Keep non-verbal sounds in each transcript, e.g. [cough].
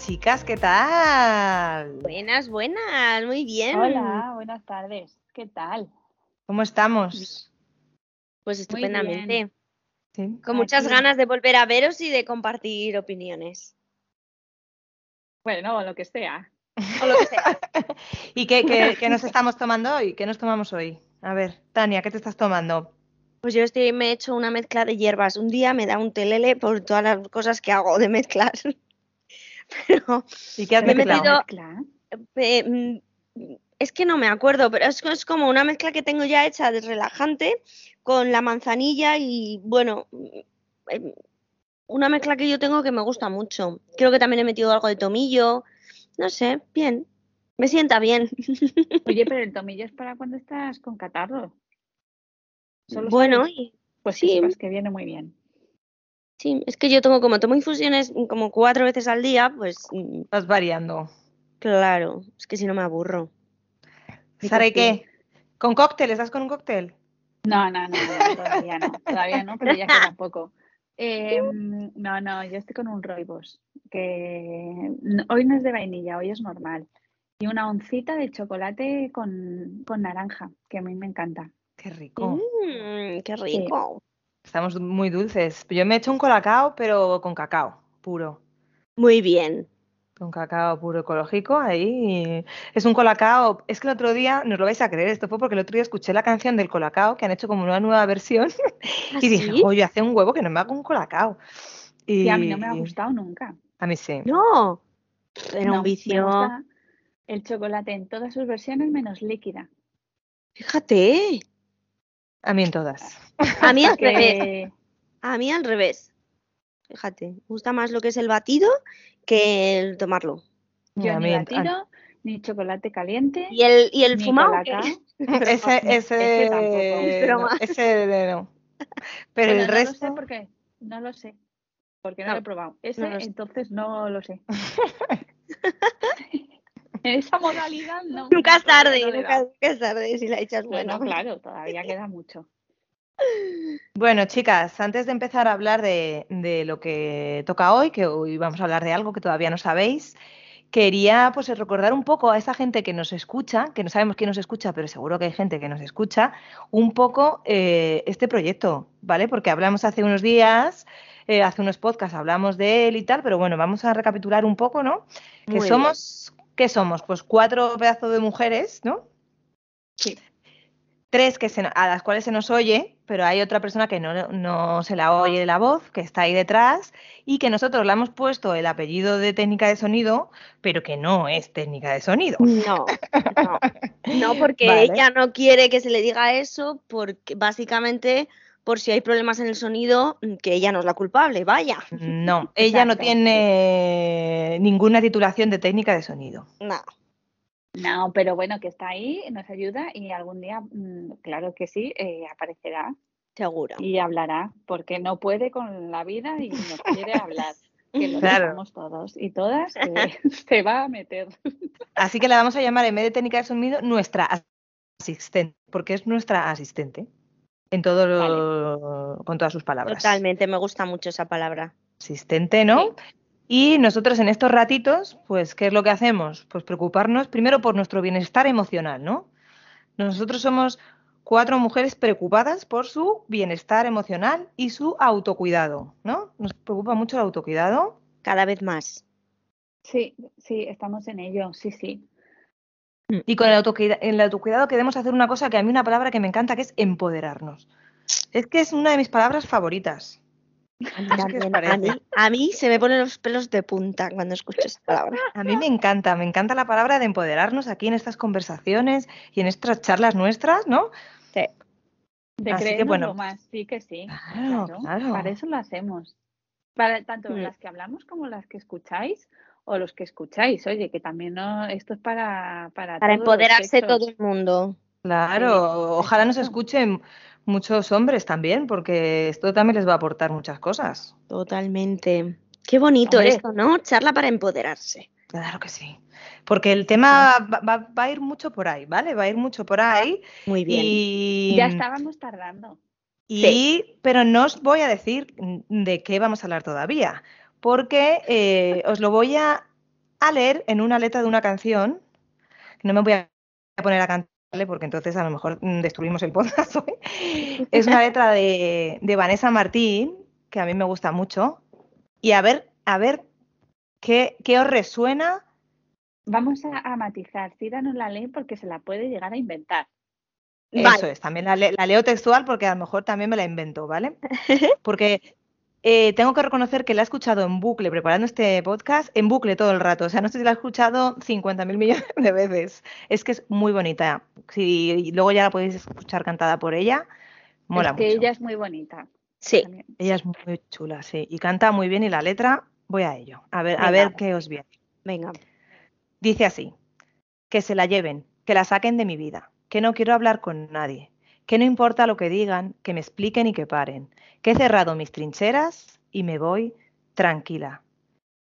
Buenas, chicas, ¿qué tal? Buenas, buenas, muy bien. Hola, buenas tardes. ¿Qué tal? ¿Cómo estamos? Pues estupendamente. ¿Sí? Con muchas Aquí. ganas de volver a veros y de compartir opiniones. Bueno, lo que sea. O lo que sea. [laughs] ¿Y qué, qué- qué nos estamos tomando hoy? ¿Qué nos tomamos hoy? A ver, Tania, ¿qué te estás tomando? Pues yo estoy, me he hecho una mezcla de hierbas. Un día me da un telele por todas las cosas que hago de mezclar. Pero ¿Y qué has Me he mezclado? metido- eh, mm, es que no me acuerdo, pero es, es como una mezcla que tengo ya hecha de relajante con la manzanilla y bueno, mm, eh, una mezcla que yo tengo que me gusta mucho. Creo que también he metido algo de tomillo. No sé, bien. Me sienta bien. [laughs] Oye, pero el tomillo es para cuando estás con catarro. Solo Bueno, sabes. pues sí. sepas que viene muy bien. Sí, es que yo tomo como tomo infusiones como cuatro veces al día, pues mm, Vas variando. claro, es que si no me aburro. ¿Y Sara, ¿y qué? ¿Con cóctel? ¿Estás con un cóctel? No, no, no, no, todavía no, todavía no, pero ya queda poco. Eh, no, no, yo estoy con un roibos, que hoy no es de vainilla, hoy es normal. Y una oncita de chocolate con, con naranja, que a mí me encanta. Qué rico. Mm, qué rico. Estamos muy dulces. Yo me he hecho un colacao, pero con cacao puro. Muy bien. Con cacao puro ecológico, ahí. Es un colacao. Es que el otro día, no os lo vais a creer, esto fue porque el otro día escuché la canción del colacao, que han hecho como una nueva versión, [laughs] y dije, ¿Sí? oye, hace un huevo que no me hago un colacao. Y Y a mí no me ha gustado nunca. A mí sí. No, era No, un me vicio. gusta el chocolate en todas sus versiones menos líquida. Fíjate, A mí en todas. A mí al revés, a mí al revés. Fíjate, me gusta más lo que es el batido que el tomarlo. yo A ni batido, ni chocolate caliente, Y el, y el ni fumado, ¿qué? ese, ese, ese no, ese no. Pero Bueno, el no resto. lo sé porque no lo sé. Porque no, No, lo he probado. Ese, no lo sé. entonces no lo sé. en [laughs] [laughs] esa modalidad no. Nunca es tarde, no nunca, es tarde si la echas No, buena. no, claro, todavía queda mucho. Bueno, chicas, antes de empezar a hablar de, de lo que toca hoy, que hoy vamos a hablar de algo que todavía no sabéis, quería pues recordar un poco a esa gente que nos escucha, que no sabemos quién nos escucha, pero seguro que hay gente que nos escucha, un poco eh, este proyecto, ¿vale? Porque hablamos hace unos días, eh, hace unos podcasts hablamos de él y tal, pero bueno, vamos a recapitular un poco, ¿no? Que Muy somos, ¿qué somos? Pues cuatro pedazos de mujeres, ¿no? Sí. Tres que se, a las cuales se nos oye, pero hay otra persona que no, no se la oye la voz, que está ahí detrás, y que nosotros le hemos puesto el apellido de técnica de sonido, pero que no es técnica de sonido. No, no, no, porque [laughs] Vale. ella no quiere que se le diga eso, porque básicamente por si hay problemas en el sonido, que ella no es la culpable, vaya. No, ella no tiene ninguna titulación de técnica de sonido. No. No, pero bueno, que está ahí, nos ayuda y algún día, mm, claro que sí, eh, aparecerá Seguro. y hablará, porque no puede con la vida y nos quiere hablar. Que lo Claro. todos y todas, que [laughs] se va a meter. Así que la vamos a llamar en vez de técnica de sonido nuestra asistente, porque es nuestra asistente en todo lo- con todas sus palabras. Totalmente, me gusta mucho esa palabra. asistente, ¿no? Y nosotros en estos ratitos, pues, ¿qué es lo que hacemos? Pues preocuparnos primero por nuestro bienestar emocional, ¿no? Nosotros somos cuatro mujeres preocupadas por su bienestar emocional y su autocuidado, ¿no? Nos preocupa mucho el autocuidado. Cada vez más. Sí, sí, estamos en ello, sí, sí. Y con el autocuidado, en el autocuidado queremos hacer una cosa que a mí una palabra que me encanta, que es empoderarnos. Es que es una de mis palabras favoritas. A mí, también. a a se me ponen los pelos de punta cuando escucho esa palabra. A mí me encanta, me encanta la palabra de empoderarnos aquí en estas conversaciones y en estas charlas nuestras, ¿no? De Así que, bueno. más, sí que sí. Claro, claro. Para eso lo hacemos. Para tanto Mm. las que hablamos como las que escucháis o los que escucháis. Oye, que también no, esto es para para, Para todos los empoderarse todo el mundo. Claro, ojalá nos escuchen muchos hombres también, porque esto también les va a aportar muchas cosas. Totalmente. Qué bonito Hombre. esto, ¿no? Charla para empoderarse. Claro que sí. Porque el tema va, va- va a ir mucho por ahí, ¿vale? Va a ir mucho por ahí. Muy bien. Y, Ya estábamos tardando. y- pero no os voy a decir de qué vamos a hablar todavía, porque eh, os lo voy a, a leer en una letra de una canción. No me voy a poner a cantarle porque entonces a lo mejor mm, destruimos el podcast [laughs] hoy. Es una letra de, de Vanessa Martín, que a mí me gusta mucho. Y a ver, a ver qué, qué os resuena. Vamos a, a matizar, síganos la ley porque se la puede llegar a inventar. Eso Vale. es, también la, la leo textual porque a lo mejor también me la invento, ¿vale? [laughs] Porque eh, tengo que reconocer que la he escuchado en bucle preparando este podcast, en bucle todo el rato. O sea, no sé si la he escuchado 50.000 millones [laughs] de veces. Es que es muy bonita. Si luego ya la podéis escuchar cantada por ella, mola es que mucho. ella es muy bonita. Sí. también. Ella es muy chula, sí. Y canta muy bien y la letra, voy a ello. A ver, a ver qué os viene. Venga. Dice así, que se la lleven, que la saquen de mi vida, que no quiero hablar con nadie, que no importa lo que digan, que me expliquen y que paren, que he cerrado mis trincheras y me voy tranquila,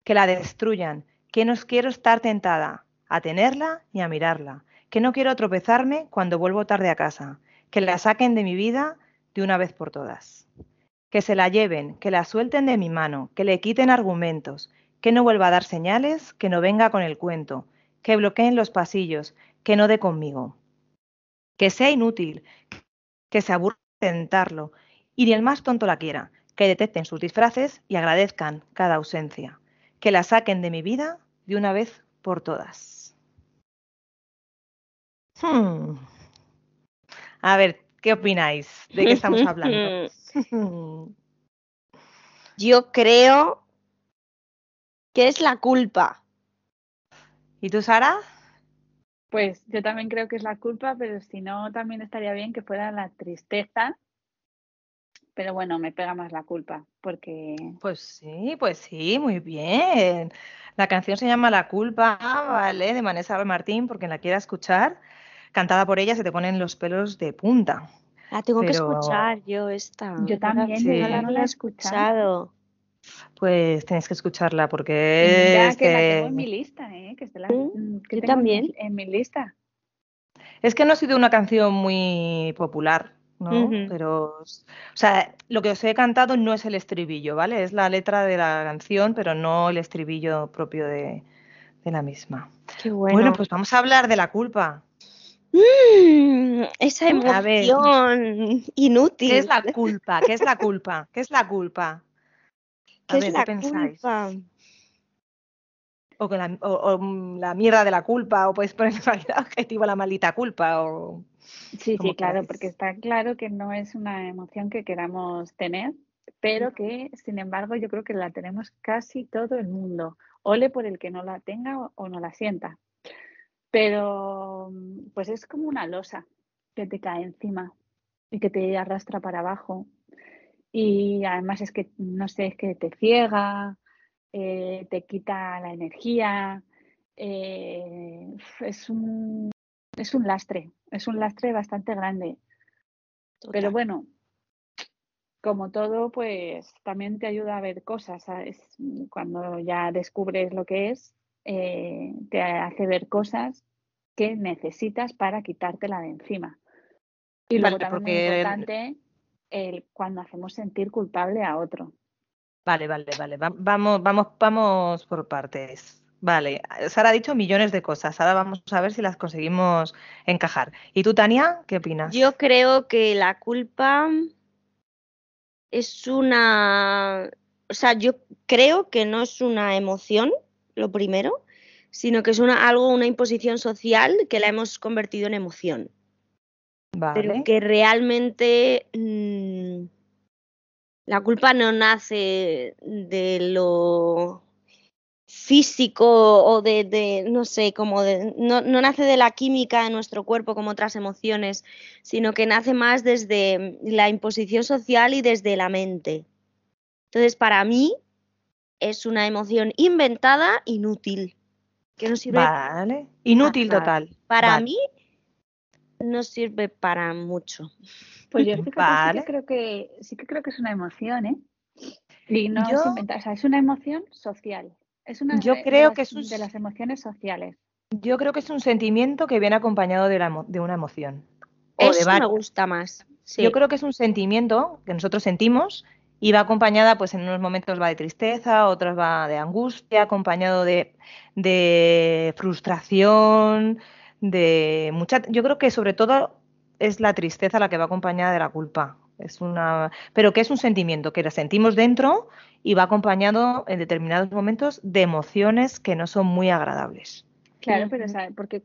que la destruyan, que no quiero estar tentada a tenerla ni a mirarla, que no quiero tropezarme cuando vuelvo tarde a casa, que la saquen de mi vida de una vez por todas, que se la lleven, que la suelten de mi mano, que le quiten argumentos, que no vuelva a dar señales, que no venga con el cuento, que bloqueen los pasillos, que no dé conmigo, que sea inútil, que se aburra de intentarlo, y ni el más tonto la quiera, que detecten sus disfraces y agradezcan cada ausencia, que la saquen de mi vida de una vez por todas. Hmm. A ver, ¿qué opináis? ¿De qué estamos hablando? [laughs] Yo creo que es la culpa. ¿Y tú, Sara? Pues yo también creo que es la culpa, pero si no, también estaría bien que fuera la tristeza. Pero bueno, me pega más la culpa, porque Pues sí, pues sí, muy bien. La canción se llama La culpa, ¿vale? De Vanessa Martín, porque la quiera escuchar. Cantada por ella se te ponen los pelos de punta. La tengo que escuchar yo esta. yo también, sí. yo No la he escuchado. Pues tienes que escucharla porque Mira es que la tengo en mi lista, ¿eh? Que, es de las- Mm, que yo tengo en mi- también. En mi, lista. es que no ha sido una canción muy popular, ¿no? Pero, o sea, lo que os he cantado no es el estribillo, ¿vale? Es la letra de la canción, pero no el estribillo propio de, de la misma. Qué Bueno. bueno. pues vamos a hablar de la culpa. Mm, esa emoción inútil. ¿Qué es la culpa? ¿Qué es la culpa? ¿Qué es la culpa? A ¿Qué ver, es ¿qué la pensáis? culpa? O, que la, o- o, mm, la mierda de la culpa, o podéis poner cualquier adjetivo la maldita culpa, o Sí, sí, claro, porque está claro que no es una emoción que queramos tener, pero que, sin embargo, yo creo que la tenemos casi todo el mundo. Ole por el que no la tenga o, o no la sienta. Pero, mm, pues es como una losa que te cae encima y que te arrastra para abajo. Y además es que, no sé, es que te ciega, eh, te quita la energía, eh, es un, es un lastre, es un lastre bastante grande. Pero bueno, como todo, pues también te ayuda a ver cosas, ¿sabes? Cuando ya descubres lo que es, eh, te hace ver cosas que necesitas para quitártela de encima. Y luego también importante el cuando hacemos sentir culpable a otro. Vale, vale, vale. va- vamos, vamos, vamos por partes. Vale, Sara ha dicho millones de cosas. Ahora vamos a ver si las conseguimos encajar. ¿Y tú, Tania, qué opinas? Yo creo que la culpa es una, o sea, yo creo que no es una emoción, lo primero, sino que es una, algo, una imposición social que la hemos convertido en emoción. Vale. pero que realmente mm, la culpa no nace de lo físico o de, de, no sé, como de, no, no nace de la química de nuestro cuerpo como otras emociones, sino que nace más desde la imposición social y desde la mente. Entonces, para mí es una emoción inventada, inútil, que no sirve Vale. Inútil total. para Vale. mí, no sirve para mucho. Pues yo fíjate, sí que creo que sí que creo que es una emoción, ¿eh? Y no Yo- es inventada, o sea, es una emoción social. Es una Yo de- creo las- que es un de las emociones sociales. Yo creo que es un sentimiento que viene acompañado de, la emo- de una emoción. O de Eso me gusta más. Sí. Yo creo que es un sentimiento que nosotros sentimos y va acompañada, pues en unos momentos va de tristeza, otros va de angustia, acompañado de, de frustración, de mucha. Yo creo que sobre todo es la tristeza la que va acompañada de la culpa. Es una, pero que es un sentimiento que la sentimos dentro y va acompañado en determinados momentos de emociones que no son muy agradables. Claro, pero porque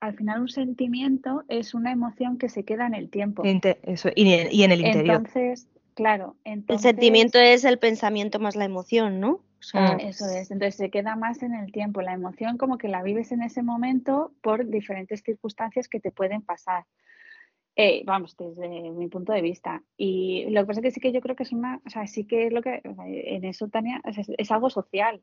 al final un sentimiento es una emoción que se queda en el tiempo. y, en el interior. Entonces, Claro, el sentimiento es el pensamiento más la emoción, ¿no? Mm. Eso es, entonces se queda más en el tiempo. La emoción como que la vives en ese momento por diferentes circunstancias que te pueden pasar. Eh, vamos, desde mi punto de vista. Y lo que pasa es que sí que yo creo que es una, o sea, sí que es lo que, en eso, Tania, es, algo social.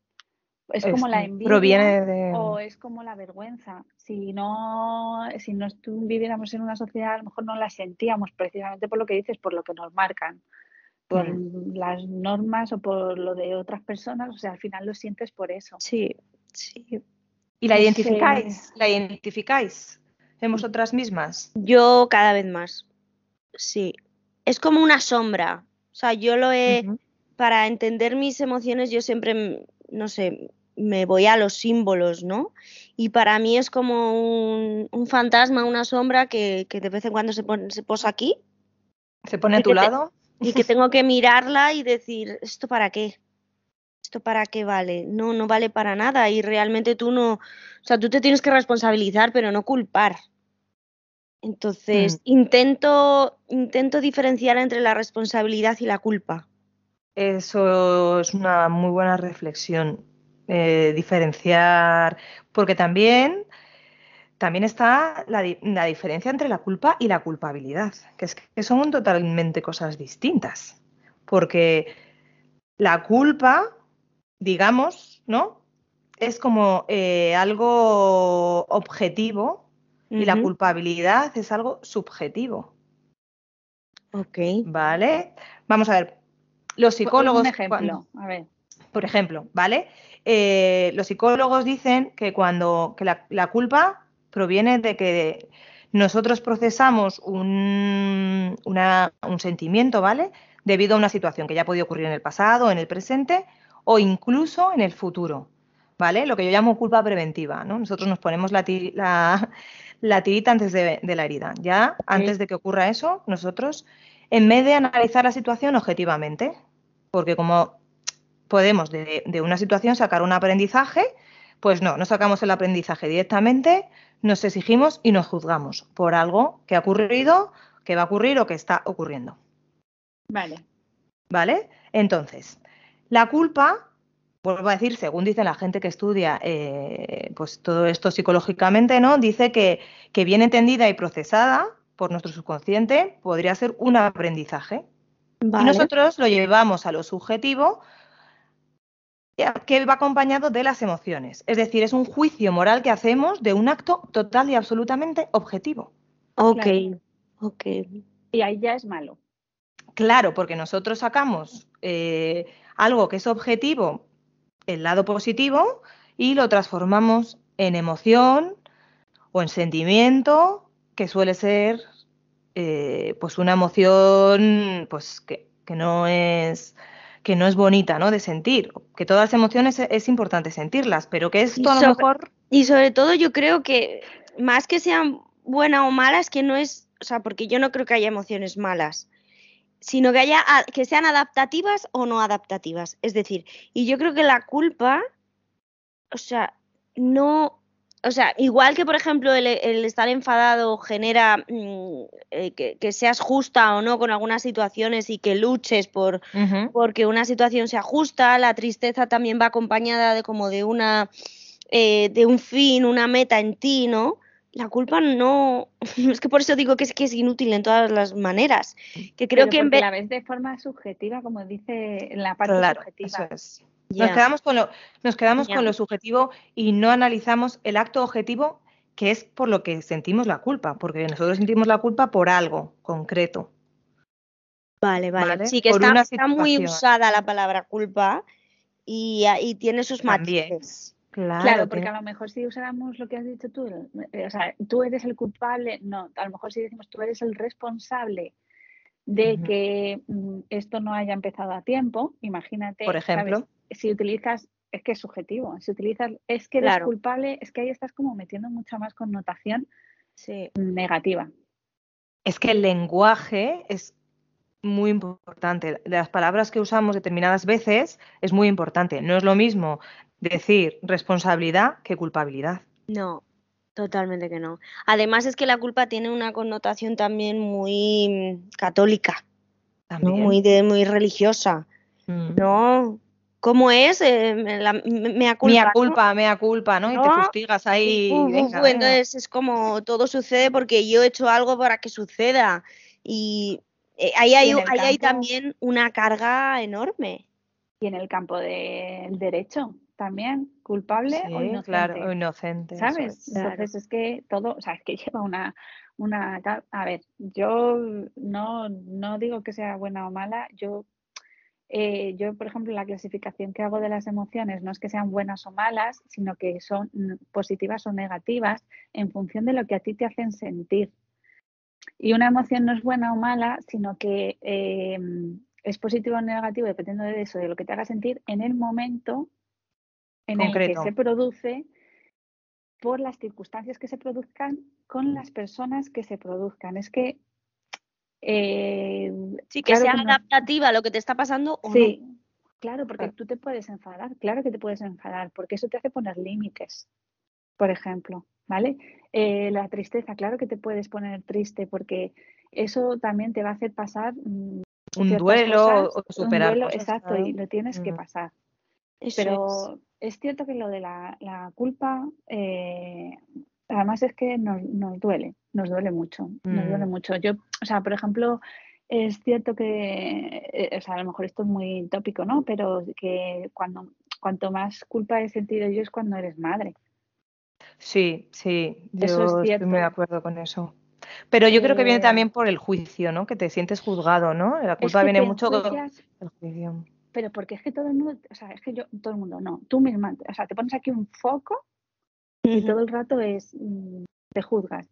Es, como la envidia o es como la vergüenza. Si no, si no viviéramos en una sociedad, a lo mejor no la sentíamos precisamente por lo que dices, por lo que nos marcan por las normas o por lo de otras personas, o sea, al final lo sientes por eso. Sí, sí. ¿Y la identificáis? ¿La identificáis en vosotras mismas? Yo cada vez más, sí. Es como una sombra. O sea, yo lo he, para entender mis emociones, yo siempre, no sé, me voy a los símbolos, ¿no? Y para mí es como un, fantasma, una sombra que, de vez en cuando se, pone, se posa aquí. ¿Se pone a tu lado? Y que tengo que mirarla y decir, ¿esto para qué? ¿Esto para qué vale? No, no vale para nada y realmente tú no, o sea, tú te tienes que responsabilizar, pero no culpar. Entonces, mm. intento, intento diferenciar entre la responsabilidad y la culpa. Eso es una muy buena reflexión. Eh, diferenciar, porque también también está la, diferencia entre la culpa y la culpabilidad, que es que son totalmente cosas distintas. Porque la culpa, digamos, ¿no? Es como eh, algo objetivo y la culpabilidad es algo subjetivo. Ok. ¿Vale? Vamos a ver. Los psicólogos. Un ejemplo, a ver. Por ejemplo, ¿vale? Eh, los psicólogos dicen que cuando que la culpa proviene de que nosotros procesamos un, un sentimiento, ¿vale? Debido a una situación que ya ha podido ocurrir en el pasado, en el presente o incluso en el futuro, ¿vale? Lo que yo llamo culpa preventiva, ¿no? Nosotros nos ponemos la, la, tirita antes de, la herida. Ya antes de que ocurra eso, nosotros, en vez de analizar la situación objetivamente, porque como podemos de, de una situación sacar un aprendizaje, pues no, no sacamos el aprendizaje directamente, nos exigimos y nos juzgamos por algo que ha ocurrido, que va a ocurrir o que está ocurriendo. Vale. ¿Vale? Entonces, la culpa, vuelvo a decir, según dice la gente que estudia eh, pues todo esto psicológicamente, ¿no? Dice que, que bien entendida y procesada por nuestro subconsciente podría ser un aprendizaje. Y nosotros lo llevamos a lo subjetivo que va acompañado de las emociones. Es decir, es un juicio moral que hacemos de un acto total y absolutamente objetivo. Ok, ok. Y ahí ya es malo. Claro, porque nosotros sacamos eh, algo que es objetivo, el lado positivo, y lo transformamos en emoción o en sentimiento, que suele ser eh, pues una emoción pues que, que no es que no es bonita, ¿no? De sentir, que todas las emociones es, importante sentirlas, pero que esto a lo mejor... Y sobre todo yo creo que más que sean buenas o malas, que no es, o sea, porque yo no creo que haya emociones malas, sino que haya que sean adaptativas o no adaptativas. Es decir, y yo creo que la culpa, o sea, no o sea, igual que por ejemplo el, estar enfadado genera mm, eh, que, seas justa o no con algunas situaciones y que luches por porque una situación sea justa, la tristeza también va acompañada de como de una eh, de un fin, una meta en ti, ¿no? La culpa no, [laughs] es que por eso digo que es que es inútil en todas las maneras. Que creo que en vez la vez de forma subjetiva, como dice en la parte subjetiva. Nos quedamos, con lo, nos quedamos con lo subjetivo y no analizamos el acto objetivo que es por lo que sentimos la culpa, porque nosotros sentimos la culpa por algo concreto. Vale, vale. Sí, que está, muy usada la palabra culpa y, tiene sus matices. Claro, claro, porque a lo mejor si usáramos lo que has dicho tú, eh, o sea, tú eres el culpable, no, a lo mejor si decimos tú eres el responsable de que mm, esto no haya empezado a tiempo, imagínate, Por ¿sabes? ejemplo. si utilizas, es que es subjetivo, si utilizas, es que eres Claro. culpable, es que ahí estás como metiendo mucha más connotación Sí. negativa. Es que el lenguaje es muy importante. Las palabras que usamos determinadas veces es muy importante. No es lo mismo decir responsabilidad que culpabilidad. No, totalmente que no. Además es que la culpa tiene una connotación también muy mm, católica, ¿no? También. Muy de, muy religiosa, Mm. ¿no? ¿Cómo es? Eh, me la- me- mea culpa, Mea ¿no? culpa, mea culpa, ¿no? Y te fustigas ahí. Venga, venga. entonces es como todo sucede porque yo he hecho algo para que suceda. Y eh, ahí, hay, Y ahí hay también una carga enorme. Y en el campo del derecho también, culpable o inocente. claro, o inocente. ¿Sabes? es. Claro. Entonces es que todo, o sea, es que [laughs] lleva una, una, a ver, yo no, no digo que sea buena o mala, yo, eh, yo, por ejemplo, la clasificación que hago de las emociones no es que sean buenas o malas, sino que son positivas o negativas en función de lo que a ti te hacen sentir. Y una emoción no es buena o mala, sino que eh, es positivo o negativo dependiendo de eso, de lo que te haga sentir en el momento en el que se produce, por las circunstancias que se produzcan, con las personas que se produzcan. Es que eh, Sí, que claro sea que no- adaptativa a lo que te está pasando o Sí, no. claro, porque Claro. tú te puedes enfadar, claro que te puedes enfadar, porque eso te hace poner límites, por ejemplo, ¿vale? Eh, la tristeza, claro que te puedes poner triste, porque eso también te va a hacer pasar mm, Un duelo cosas, o un superar duelo, cosas, exacto, claro. y lo tienes que Mm. pasar. Eso es. Pero es cierto que lo de la, la culpa, eh, además es que nos, nos duele, nos duele mucho, nos duele Mm. mucho. Yo, o sea, por ejemplo, es cierto que, eh, o sea, a lo mejor esto es muy tópico, ¿no? Pero que cuando, cuanto más culpa he sentido yo es cuando eres madre. Sí, sí, Eso es yo estoy cierto. muy de acuerdo con eso. Pero yo creo que viene Eh, también por el juicio, ¿no? Que te sientes juzgado, ¿no? La Es culpa que viene mucho enjuicias, el juicio. Pero porque es que todo el mundo, o sea, es que yo, todo el mundo, no, tú misma, o sea, te pones aquí un foco y todo el rato es, mm, te juzgas.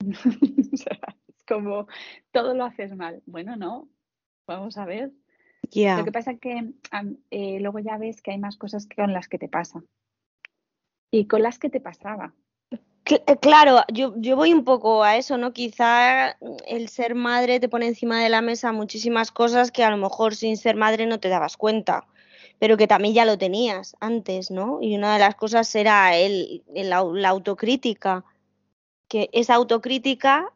[laughs] O sea, es como, todo lo haces mal. Bueno, no, vamos a ver. Lo que pasa es que eh, luego ya ves que hay más cosas que con las que te pasa. Y con las que te pasaba. Eh, Claro, yo, yo voy un poco a eso, ¿no? Quizá el ser madre te pone encima de la mesa muchísimas cosas que a lo mejor sin ser madre no te dabas cuenta, pero que también ya lo tenías antes, ¿no? Y una de las cosas era el, la autocrítica, que esa autocrítica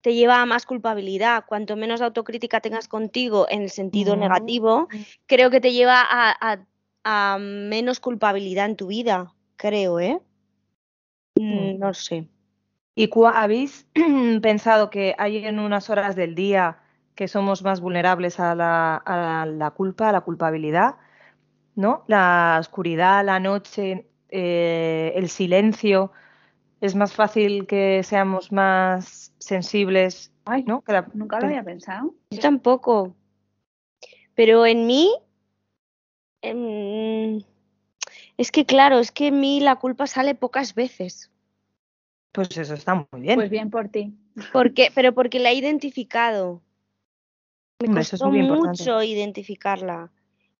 te lleva a más culpabilidad. Cuanto menos autocrítica tengas contigo en el sentido Mm. negativo, creo que te lleva a, a- a menos culpabilidad en tu vida, creo, ¿eh? Mm, Mm. No sé. ¿Y habéis [clears throat] pensado que hay en unas horas del día que somos más vulnerables a la, a la culpa, a la culpabilidad? ¿No? La oscuridad, la noche, eh, el silencio. Es más fácil que seamos más sensibles, Ay, ¿no? Que la- nunca lo había pensado. Yo tampoco. Pero en mí, em, es que claro, es que en mí la culpa sale pocas veces. Pues eso está muy bien. Pues bien por ti. Porque, pero porque la he identificado. Me Hombre, eso es costó muy importante. mucho identificarla.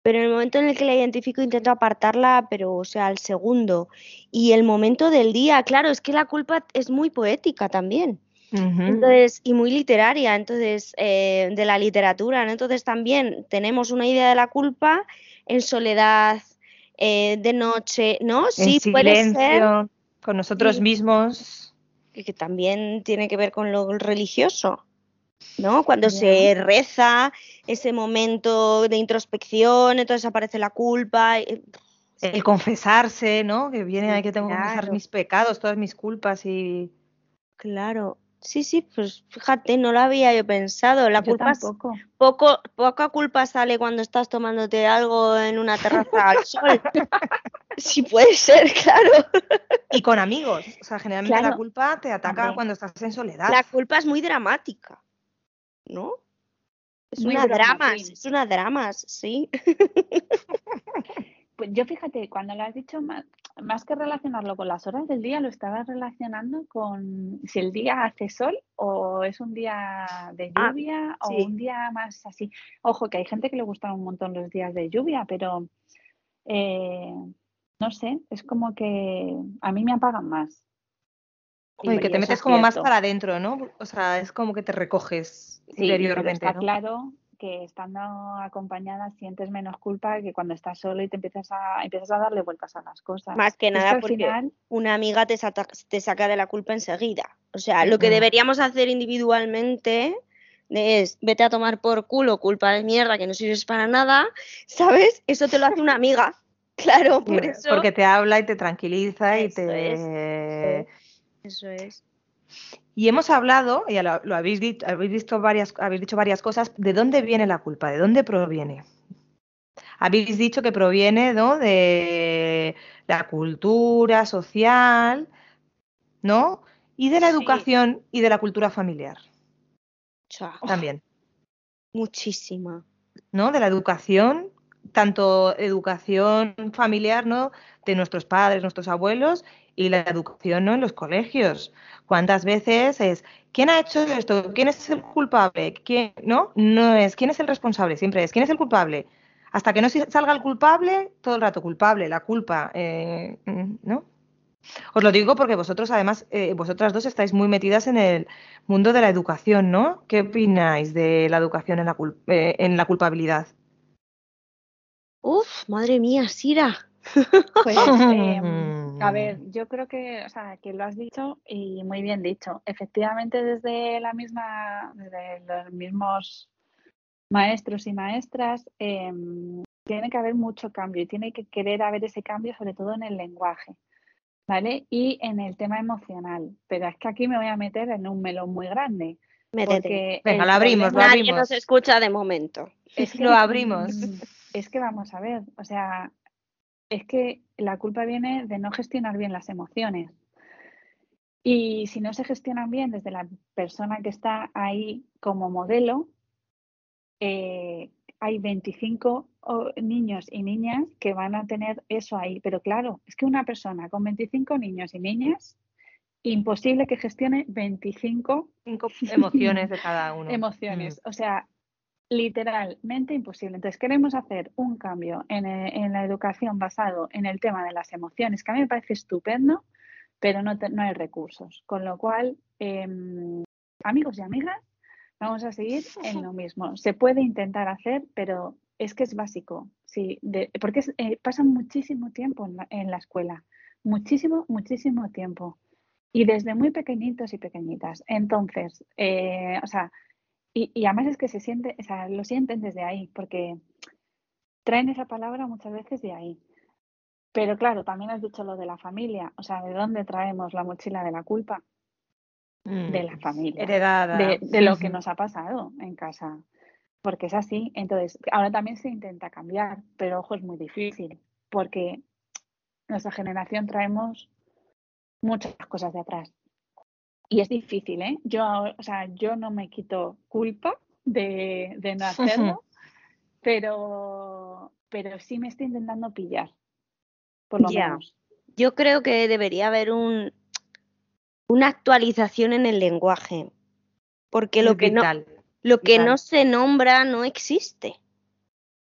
Pero en el momento en el que la identifico intento apartarla, pero o sea, al segundo. Y el momento del día, claro, es que la culpa es muy poética también. Entonces, y muy literaria, entonces, eh, de la literatura, ¿no? Entonces también tenemos una idea de la culpa en soledad, eh, de noche, ¿no? En Sí, puede ser con nosotros mismos. que, que también tiene que ver con lo religioso, ¿no? Cuando se reza, ese momento de introspección, entonces aparece la culpa. eh, El confesarse, ¿no? Que viene Sí, ahí que tengo que confesar mis pecados, todas mis culpas y Claro. Sí, sí, pues fíjate, no lo había yo pensado. La Yo culpa es- tampoco. poco, poca culpa sale cuando estás tomándote algo en una terraza al [laughs] sol. Sí puede ser, claro. Y con amigos. O sea, generalmente la culpa te ataca También. cuando estás en soledad. La culpa es muy dramática, ¿no? Es Muy una dramas, es una dramas, sí. [laughs] Pues yo fíjate, cuando lo has dicho, más, más, que relacionarlo con las horas del día, lo estaba relacionando con si el día hace sol o es un día de Ah, lluvia o un día más así. Ojo, que hay gente que le gustan un montón los días de lluvia, pero eh, no sé, es como que a mí me apagan más. Oye, que te metes es como más para adentro, ¿no? O sea, es como que te recoges Sí, interiormente, está ¿no? claro que estando acompañada sientes menos culpa que cuando estás solo y te empiezas a, empiezas a darle vueltas a las cosas. Más que nada porque final, una amiga te, saca de la culpa enseguida. O sea, lo que deberíamos hacer individualmente es vete a tomar por culo, culpa de mierda, que no sirves para nada, ¿sabes? Eso te lo hace una amiga. [laughs] Claro, Sí, por eso. Porque te habla y te tranquiliza y te... Eso es. Y hemos hablado, ya lo, lo habéis, dicho, habéis, visto varias, habéis dicho varias cosas, ¿de dónde viene la culpa? ¿De dónde proviene? Habéis dicho que proviene ¿no? de la cultura social, ¿no? Y de la Sí. educación y de la cultura familiar también, muchísima. ¿no? De la educación, tanto educación familiar, ¿no? De nuestros padres, nuestros abuelos y la educación, ¿no? En los colegios. ¿Cuántas veces es quién ha hecho esto? ¿Quién es el culpable? ¿Quién no? No es quién es el responsable, siempre es quién es el culpable. Hasta que no salga el culpable, todo el rato culpable, la culpa, eh, ¿no? Os lo digo porque vosotros, además, eh, vosotras dos estáis muy metidas en el mundo de la educación, ¿no? ¿Qué opináis de la educación en la, eh, en la culpabilidad? Uf, madre mía, Sira. Pues, [laughs] em, a ver, yo creo que, o sea, que lo has dicho y muy bien dicho. Efectivamente, desde la misma, desde los mismos maestros y maestras, em, tiene que haber mucho cambio y tiene que querer haber ese cambio, sobre todo en el lenguaje, ¿vale? Y en el tema emocional. Pero es que aquí me voy a meter en un melón muy grande. Porque Venga, lo abrimos, lo problema- Nadie abrimos. nos escucha de momento. es [laughs] que Lo abrimos. [laughs] Es que vamos a ver, o sea, es que la culpa viene de no gestionar bien las emociones. Y si no se gestionan bien desde la persona que está ahí como modelo, eh, hay 25 o- niños y niñas que van a tener eso ahí. Pero claro, es que una persona con 25 niños y niñas, imposible que gestione 25 Cinco emociones de cada [laughs] uno. emociones. O sea, literalmente imposible. Entonces, queremos hacer un cambio en, e- en la educación basado en el tema de las emociones, que a mí me parece estupendo, pero no, te- no hay recursos. Con lo cual, em, amigos y amigas, vamos a seguir en lo mismo. Se puede intentar hacer, pero es que es básico. Sí, de- porque es, eh, pasan muchísimo tiempo en la, en la escuela. Muchísimo, muchísimo tiempo. Y desde muy pequeñitos y pequeñitas. Entonces, eh, o sea, y, y además es que se siente, o sea, lo sienten desde ahí, porque traen esa palabra muchas veces de ahí. Pero claro, también has dicho lo de la familia, o sea, ¿de dónde traemos la mochila de la culpa? De la familia, Heredada. de, de lo que nos ha pasado en casa, porque es así. Entonces, ahora también se intenta cambiar, pero ojo, es muy difícil, porque nuestra generación traemos muchas cosas de atrás. Y es difícil, ¿eh? Yo, o sea, yo no me quito culpa de, de no [laughs] hacerlo, pero, pero sí me estoy intentando pillar, por lo menos. Yo creo que debería haber un, una actualización en el lenguaje. Porque lo Es que, no, vital. lo que no se nombra no existe.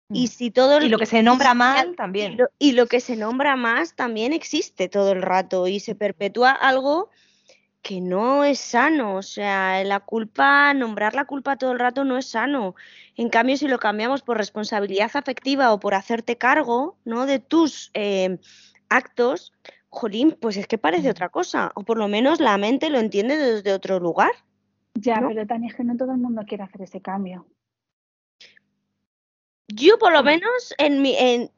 Y Mm. si todo Y lo que se nombra mal también. Y lo, y lo que se nombra más también existe todo el rato y se perpetúa algo que no es sano. O sea, la culpa, nombrar la culpa todo el rato no es sano. En cambio, si lo cambiamos por responsabilidad afectiva o por hacerte cargo, ¿no? De tus eh, actos, jolín, pues es que parece otra cosa. O por lo menos la mente lo entiende desde otro lugar. Ya, ¿no? pero Tania, es que no todo el mundo quiere hacer ese cambio. Yo por lo menos en mi, en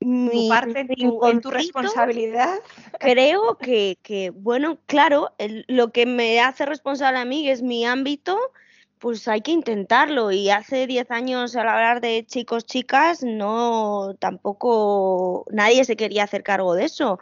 Tu mi parte, en tu, en tu responsabilidad. creo que, que, bueno, claro, el- lo que me hace responsable a mí, es mi ámbito, pues hay que intentarlo. Y hace 10 años al hablar de chicos, chicas, no, tampoco nadie se quería hacer cargo de eso.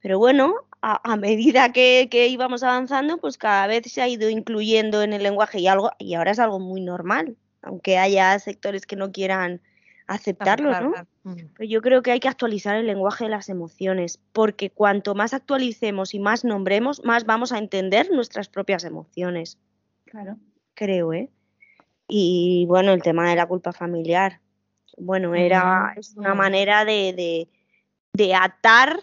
Pero bueno, a, a medida que, que íbamos avanzando, pues cada vez se ha ido incluyendo en el lenguaje y algo, y ahora es algo muy normal, aunque haya sectores que no quieran aceptarlo, ¿no? Mm. Pero yo creo que hay que actualizar el lenguaje de las emociones, porque cuanto más actualicemos y más nombremos, más vamos a entender nuestras propias emociones. Claro. Creo, ¿eh? Y bueno, el tema de la culpa familiar. Bueno, era es una manera de, de, de atar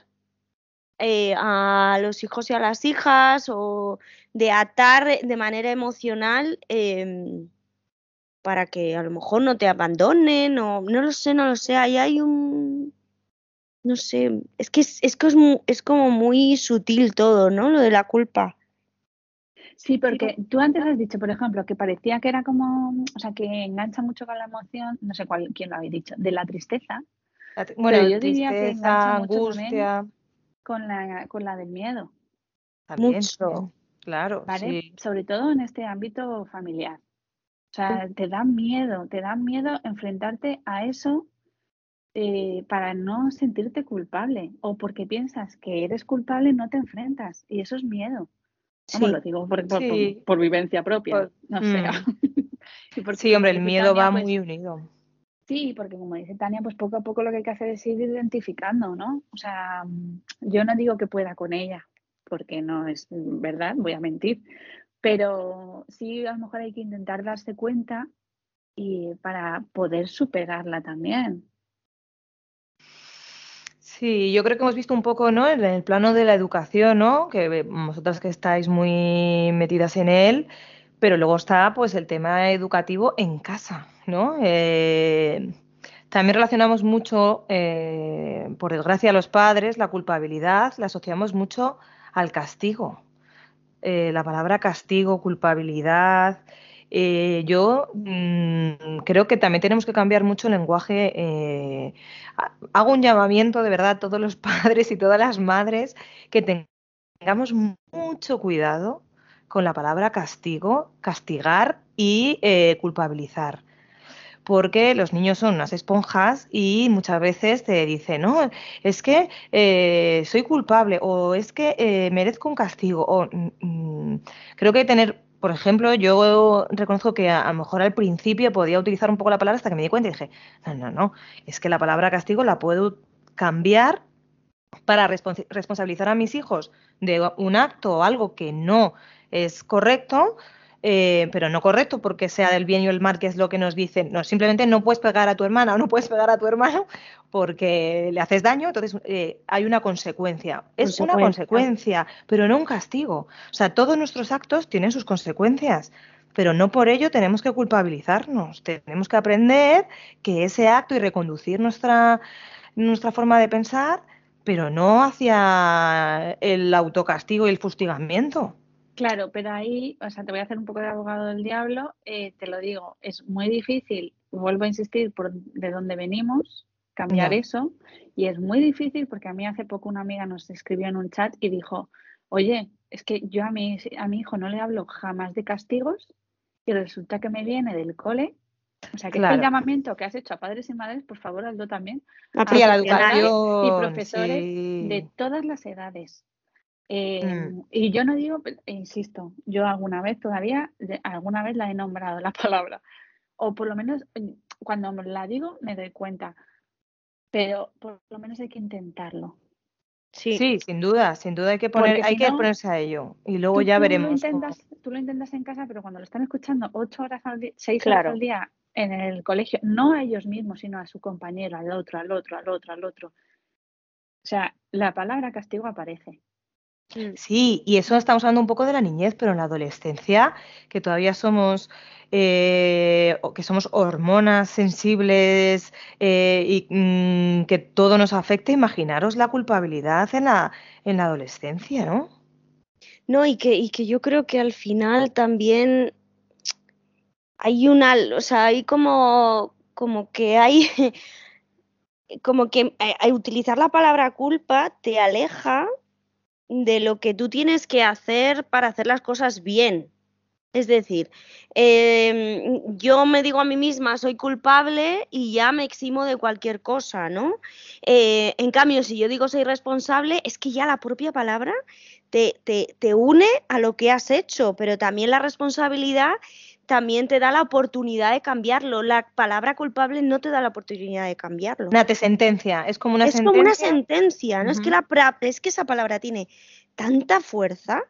eh, a los hijos y a las hijas o de atar de manera emocional em, para que a lo mejor no te abandonen o no lo sé, no lo sé, ahí hay un no sé, es que es, es que es, mu- es como muy sutil todo, ¿no? Lo de la culpa. Sí, porque tú antes has dicho, por ejemplo, que parecía que era como, o sea, que engancha mucho con la emoción, no sé cuál, quién lo había dicho, de la tristeza, La Bueno, yo diría que engancha mucho angustia. con la, con la del miedo, También, Mucho. Claro, ¿vale? sí. Sobre todo en este ámbito familiar. O sea, te da miedo, te da miedo enfrentarte a eso eh, para no sentirte culpable o porque piensas que eres culpable no te enfrentas y eso es miedo. Sí. lo digo por, por- por- Sí. por vivencia propia, no sé. mm. [laughs] Y Sí, hombre, el miedo Tania, va pues, muy unido. Sí, porque como dice Tania, pues poco a poco lo que hay que hacer es ir identificando, ¿no? O sea, mm, yo no digo que pueda con ella, porque no es verdad, voy a mentir, pero sí a lo mejor hay que intentar darse cuenta y para poder superarla también. Sí, yo creo que hemos visto un poco, ¿no? En el plano de la educación, ¿no? Que ve- vosotras que estáis muy metidas en él, pero luego está, pues, el tema educativo en casa, ¿no? Eh, también relacionamos mucho, eh, por desgracia, a los padres, la culpabilidad, la asociamos mucho al castigo. Eh, la palabra castigo, culpabilidad. eh, yo mm, creo que también tenemos que cambiar mucho el lenguaje. eh, ha- hago un llamamiento de verdad a todos los [laughs] padres y todas las madres que ten- tengamos mucho cuidado con la palabra castigo, castigar y eh, culpabilizar. Porque los niños son unas esponjas y muchas veces te dicen, no, es que eh, soy culpable o es que eh, merezco un castigo. O, mm, mm, creo que tener, por ejemplo, yo reconozco que a, lo mejor al principio podía utilizar un poco la palabra hasta que me di cuenta y dije, no, no, no, es que la palabra castigo la puedo cambiar para respons- responsabilizar a mis hijos de un acto o algo que no es correcto, eh, pero no correcto porque sea del bien y el mal, que es lo que nos dicen. No, simplemente no puedes pegar a tu hermana o no puedes pegar a tu hermano porque le haces daño, entonces eh, hay una consecuencia. Es una Consecuencia. consecuencia, pero no un castigo. O sea, todos nuestros actos tienen sus consecuencias. Pero no por ello tenemos que culpabilizarnos. Tenemos que aprender que ese acto y reconducir nuestra, nuestra forma de pensar, pero no hacia el autocastigo y el fustigamiento. Claro, pero ahí, o sea, te voy a hacer un poco de abogado del diablo, eh, te lo digo, es muy difícil, vuelvo a insistir, por de dónde venimos, cambiar eso, y es muy difícil porque a mí hace poco una amiga nos escribió en un chat y dijo, oye, es que yo a mi, a mi hijo no le hablo jamás de castigos y resulta que me viene del cole, o sea, que Claro. este llamamiento que has hecho a padres y madres, por favor, hazlo también A Sí, a la educación. y profesores sí. de todas las edades. Eh, Mm. Y yo no digo, insisto, yo alguna vez todavía, alguna vez la he nombrado la [laughs] palabra, o por lo menos mm, cuando la digo me doy cuenta, pero por lo menos hay que intentarlo. Sí. Sí, sin duda, sin duda hay que poner, hay si que no, ponerse a ello y luego Tú, ya tú veremos. Lo cómo- intentas, tú lo intentas en casa, pero cuando lo están escuchando ocho horas al día, seis Claro. horas al día en el colegio, no a ellos mismos, sino a su compañero, al otro, al otro, al otro, al otro. O sea, la palabra castigo aparece. Mm. Sí, y eso estamos hablando un poco de la niñez, pero en la adolescencia, que todavía somos, eh, que somos hormonas sensibles eh, y mm, que todo nos afecta, imaginaros la culpabilidad en la, en la adolescencia, ¿no? No, y que, y que yo creo que al final también hay una, o sea, hay como, como que hay, [laughs] como que eh, eh, utilizar la palabra culpa te aleja de lo que tú tienes que hacer para hacer las cosas bien. Es decir, eh, yo me digo a mí misma, soy culpable y ya me eximo de cualquier cosa, ¿no? Eh, en cambio, si yo digo soy responsable, es que ya la propia palabra te, te, te, une a lo que has hecho, pero también la responsabilidad también te da la oportunidad de cambiarlo. La palabra culpable no te da la oportunidad de cambiarlo. Una te sentencia, es como una es sentencia. como una sentencia, ¿no? es, que la, es que esa palabra tiene tanta fuerza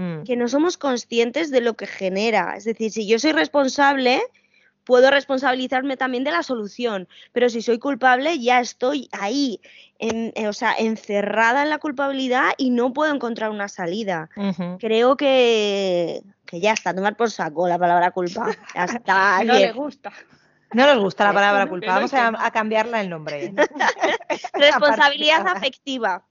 Mm, que no somos conscientes de lo que genera. Es decir, si yo soy responsable, puedo responsabilizarme también de la solución, pero si soy culpable, ya estoy ahí, en- eh, o sea, encerrada en la culpabilidad y no puedo encontrar una salida. Creo que, que ya está, tomar por saco la palabra culpa. [laughs] Ya está. no le gusta. No nos gusta la palabra culpa, vamos a, cambiarla el nombre. [laughs] [laughs] Responsabilidad Aparte- afectiva.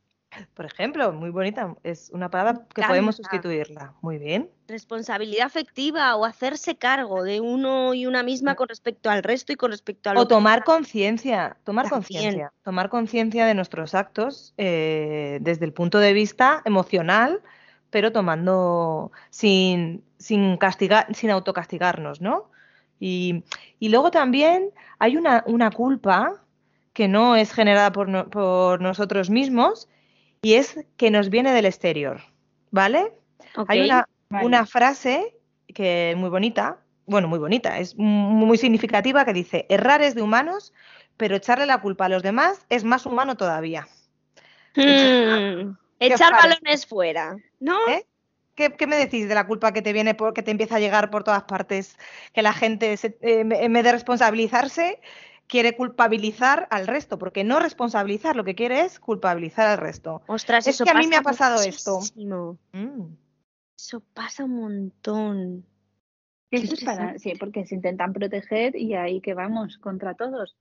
Por ejemplo, muy bonita, es una palabra que podemos sustituirla. Muy bien. Responsabilidad afectiva o hacerse cargo de uno y una misma con respecto al resto y con respecto a lo O que tomar pasa. conciencia, tomar conciencia, tomar conciencia de nuestros actos eh, desde el punto de vista emocional, pero tomando sin, sin castigar, sin autocastigarnos, ¿no? Y, y luego también hay una, una culpa que no es generada por, no- por nosotros mismos y es que nos viene del exterior, ¿vale? Hay una, Vale. una frase que es muy bonita, bueno, muy bonita, es muy significativa que dice, errar es de humanos, pero echarle la culpa a los demás es más humano todavía. Mm, ¿Qué Echar balones fuera, ¿no? ¿Eh? ¿Qué, qué me decís de la culpa que te viene, por, que te empieza a llegar por todas partes? Que la gente, se- eh, en vez de responsabilizarse, quiere culpabilizar al resto, porque no responsabilizar, lo que quiere es culpabilizar al resto. Ostras, Es eso que a mí me ha pasado esto. Mm. Eso pasa un montón. Eso es para, sí, porque se intentan proteger y ahí que vamos contra todos.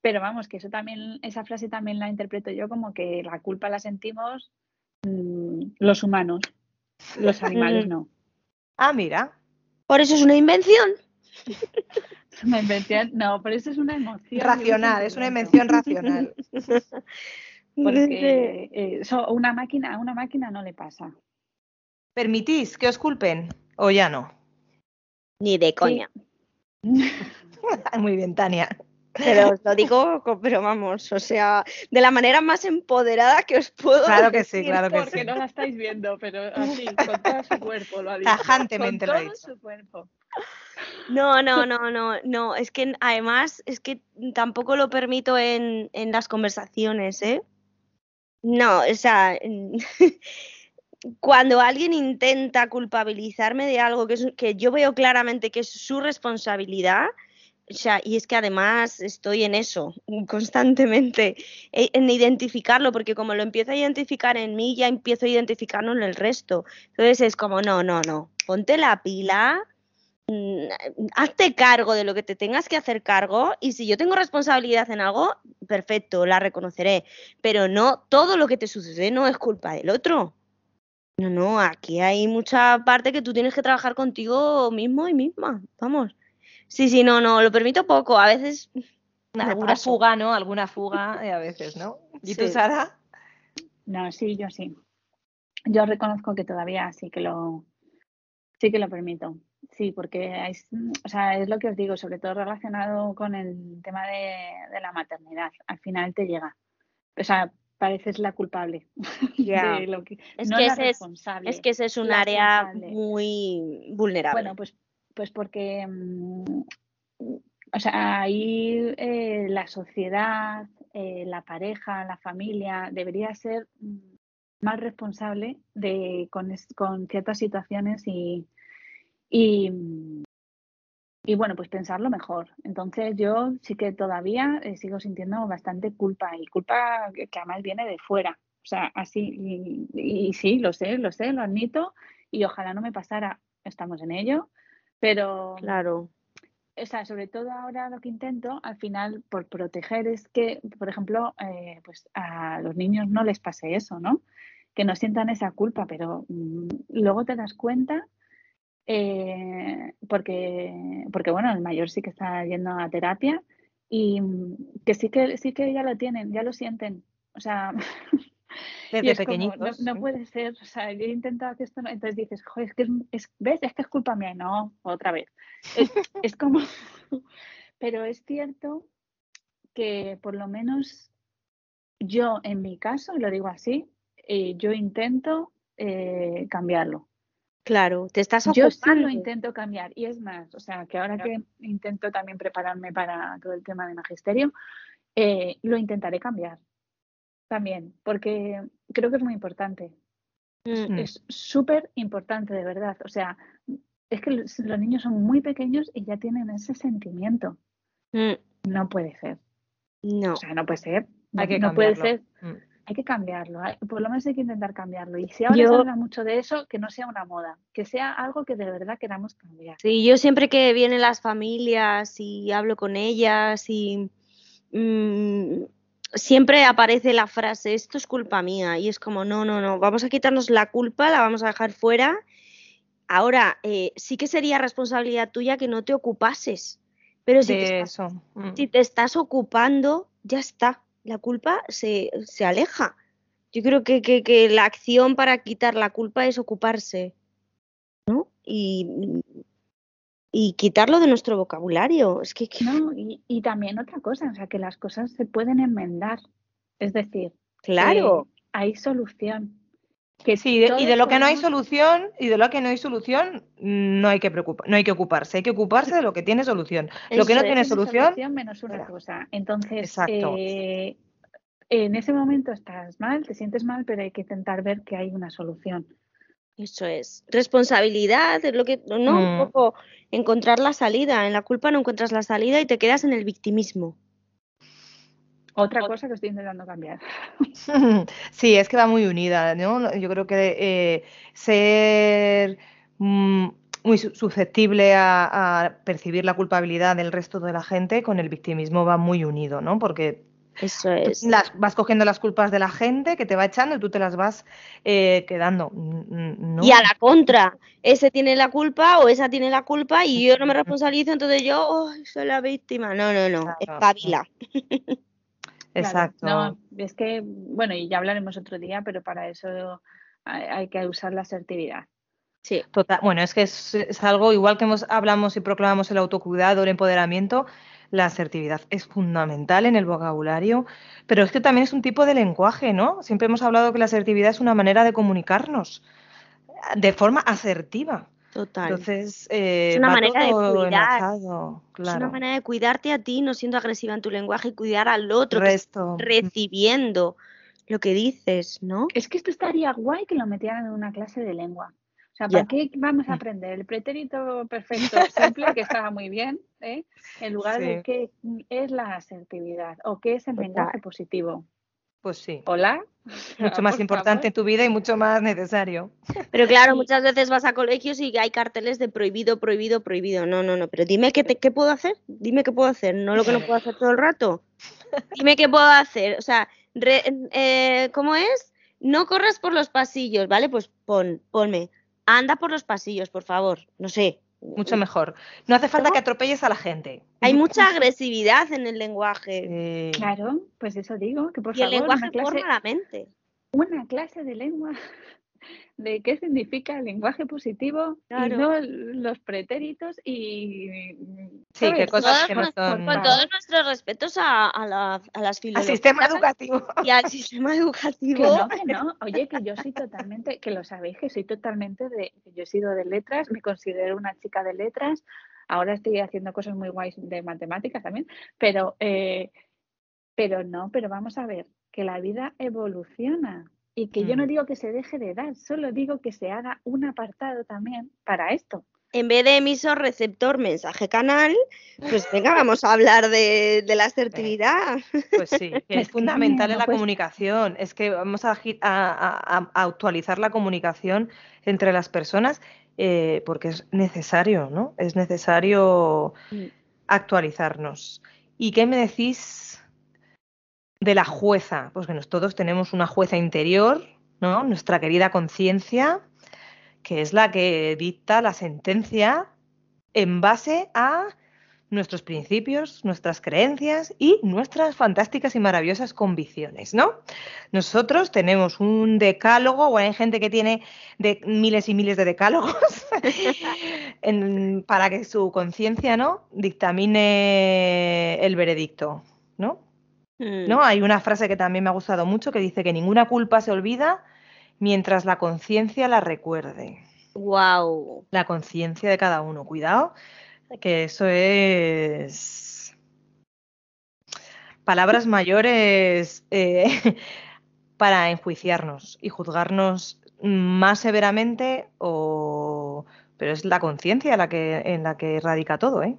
Pero vamos, que eso también, esa frase también la interpreto yo como que la culpa la sentimos mm, los humanos, los [laughs] animales no. Ah, mira. Por eso es una invención. [laughs] [laughs] Una invención, no, pero eso es una emoción. Racional, es una invención racional. [laughs] Porque eh, eso, una máquina, a una máquina no le pasa. ¿Permitís que os culpen o ya no? Ni de coña. [laughs] Muy bien, Tania. Pero os lo digo, pero vamos, o sea, de la manera más empoderada que os puedo Claro que sí, claro que Porque sí. no la estáis viendo, pero así, con todo su cuerpo lo ha dicho. Tajantemente con lo ha todo dicho. su cuerpo. No, no, no, no, no. Es que además es que tampoco lo permito en, en las conversaciones, ¿eh? No, o sea, [laughs] cuando alguien intenta culpabilizarme de algo que, es, que yo veo claramente que es su responsabilidad, o sea, y es que además estoy en eso [laughs] constantemente, e- en identificarlo, porque como lo empiezo a identificar en mí, ya empiezo a identificarlo en el resto. Entonces es como, no, no, no, ponte la pila, hazte cargo de lo que te tengas que hacer cargo y si yo tengo responsabilidad en algo, perfecto, la reconoceré, pero no todo lo que te sucede no es culpa del otro. No, no, aquí hay mucha parte que tú tienes que trabajar contigo mismo y misma, vamos. Sí, sí, no, no, lo permito poco, a veces Alguna paso. fuga, ¿no? Alguna fuga eh, a veces, ¿no? ¿Y tú, Sí. Sara? No, sí, yo sí. Yo reconozco que todavía sí que lo, sí que lo permito. Sí, porque es, o sea, es lo que os digo, sobre todo relacionado con el tema de, de la maternidad. Al final te llega. O sea, pareces la culpable [laughs] Ya. de lo que, Es no que la es- responsable. Es que ese es un área muy vulnerable. Bueno, pues, pues porque, mm, o sea, ahí eh, la sociedad, eh, la pareja, la familia debería ser mm, más responsable de, con, con ciertas situaciones y, y, mm, y, bueno, pues pensarlo mejor. Entonces yo sí que todavía eh, sigo sintiendo bastante culpa y culpa que, que además viene de fuera. O sea, así, y, y sí, lo sé, lo sé, lo admito y ojalá no me pasara. Estamos en ello, pero claro. o sea, sobre todo ahora lo que intento, al final, por proteger, es que, por ejemplo, eh, pues a los niños no les pase eso, ¿no? Que no sientan esa culpa, pero mm, luego te das cuenta, eh, porque, porque, bueno, el mayor sí que está yendo a terapia y mm, que sí que sí que ya lo tienen, ya lo sienten. O sea, [laughs] Desde es como, no, pequeñitos. no puede ser, o sea, yo he intentado que esto no, entonces dices, joder, es que es, es- ¿ves? Es que es culpa mía, no, otra vez. Es, [laughs] es como, [laughs] pero es cierto que por lo menos yo, en mi caso, lo digo así, eh, yo intento eh, cambiarlo. Claro, te estás Yo sí ocupando. lo intento cambiar y es más, o sea, que ahora que intento también prepararme para todo el tema de magisterio, eh, lo intentaré cambiar también, porque creo que es muy importante. Mm, Es súper importante, de verdad. O sea, es que los, los niños son muy pequeños y ya tienen ese sentimiento. mm, No puede ser. No. O sea, no puede ser. No, Hay que no puede ser. Mm. Hay que cambiarlo. hay- por lo menos hay que intentar cambiarlo. Y si ahora Yo- se habla mucho de eso, que no sea una moda, que sea algo que de verdad queramos cambiar. Sí, yo siempre que vienen las familias y hablo con ellas y mm, siempre aparece la frase, esto es culpa mía. Y es como, no, no, no, vamos a quitarnos la culpa, la vamos a dejar fuera. Ahora, eh, sí que sería responsabilidad tuya que no te ocupases. Pero si te De estás, eso. mm. si te estás ocupando, ya está. La culpa se, se aleja. Yo creo que, que, que la acción para quitar la culpa es ocuparse, ¿no? Y, y quitarlo de nuestro vocabulario. Es que, que- No, y, y también otra cosa, o sea, que las cosas se pueden enmendar. Es decir, claro, que hay solución. Que Sí, de- y de lo que no hay solución, y de lo que no hay solución, no hay que preocupar, no hay que ocuparse, hay que ocuparse de lo que tiene solución. Lo que no es, tiene solución, menos una cosa. Entonces, Exacto. eh, en ese momento estás mal, te sientes mal, pero hay que intentar ver que hay una solución. eso es. Responsabilidad, es lo que, ¿no? Un Mm. poco encontrar la salida. En la culpa no encuentras la salida y te quedas en el victimismo. Otra cosa que estoy intentando cambiar. [laughs] Sí, es que va muy unida, ¿no? Yo creo que eh, ser mm, muy su- susceptible a, a percibir la culpabilidad del resto de la gente con el victimismo va muy unido, ¿no? Porque Eso tú es. las, vas cogiendo las culpas de la gente que te va echando y tú te las vas eh, quedando, ¿no? Y a la contra, ese tiene la culpa o esa tiene la culpa y yo no me [laughs] responsabilizo, entonces yo "Ay, soy la víctima. No, no, no, Claro, espabila. Claro, [laughs] Exacto. no, es que, bueno, y ya hablaremos otro día, pero para eso hay, hay que usar la asertividad. Sí, Total, bueno, es que es, es algo igual que hemos, hablamos y proclamamos el autocuidado, el empoderamiento, la asertividad es fundamental en el vocabulario, pero es que también es un tipo de lenguaje, ¿no? Siempre hemos hablado que la asertividad es una manera de comunicarnos de forma asertiva. Total. Entonces, eh, una va manera de cuidar. Es una manera de cuidarte a ti, no siendo agresiva en tu lenguaje y cuidar al otro Resto. recibiendo lo que dices, ¿no? Es que esto estaría guay que lo metieran en una clase de lengua. O sea. ¿para qué vamos a Mm. aprender el pretérito perfecto [laughs] simple, que estaba muy bien, ¿eh? en lugar de qué es la asertividad o qué es el Total. lenguaje positivo? Pues sí, Hola. [laughs] mucho más Por importante en tu vida y mucho más necesario. [laughs] Pero claro, muchas veces vas a colegios y hay carteles de prohibido, prohibido, prohibido. No, no, no, pero dime qué, te- qué puedo hacer. Dime qué puedo hacer, no lo que no puedo hacer todo el rato. Dime qué puedo hacer. O sea, re- eh, ¿cómo es? No corras por los pasillos, ¿vale? Pues pon, ponme. Anda por los pasillos, por favor. No sé. Mucho mejor. No hace falta que atropelles a la gente. Hay mucha agresividad en el lenguaje. Eh, Claro, pues eso digo, que por y el favor, lenguaje una clase, forma la mente. una clase de lengua de qué significa el lenguaje positivo Claro. y no los pretéritos y Sí, que ¿sabes? cosas que no son- Con todos nuestros respetos a, a la- a las Al filologías sistema educativo. y al sistema Que [laughs] educativo. no, que no. Oye, que yo soy totalmente, que lo sabéis, que soy totalmente de, que yo he sido de letras, me considero una chica de letras, ahora estoy haciendo cosas muy guays de matemáticas también, pero, eh, pero no, pero vamos a ver, que la vida evoluciona y que yo no Mm. digo que se deje de dar, solo digo que se haga un apartado también para esto. En vez de emisor, receptor, mensaje, canal, pues venga, vamos a hablar de, de la asertividad. Pues sí, [laughs] que es Es que fundamental en la puedes- comunicación. Es que vamos a, gi- a- a- a- a actualizar la comunicación entre las personas eh, porque es necesario, ¿no? Es necesario Mm. actualizarnos. ¿Y qué me decís de la jueza? Pues que nos, todos tenemos una jueza interior, ¿no? Nuestra querida conciencia, que es la que dicta la sentencia en base a nuestros principios, nuestras creencias y nuestras fantásticas y maravillosas convicciones, ¿no? Nosotros tenemos un decálogo, o hay gente que tiene de miles y miles de decálogos [laughs] para que su conciencia, ¿no? dictamine el veredicto, ¿no? Mm, ¿no? Hay una frase que también me ha gustado mucho que dice que ninguna culpa se olvida mientras la conciencia la recuerde. Wow. La conciencia de cada uno. Cuidado, que eso es palabras mayores eh, [laughs] para enjuiciarnos y juzgarnos más severamente o pero es la conciencia la que en la que radica todo, ¿eh?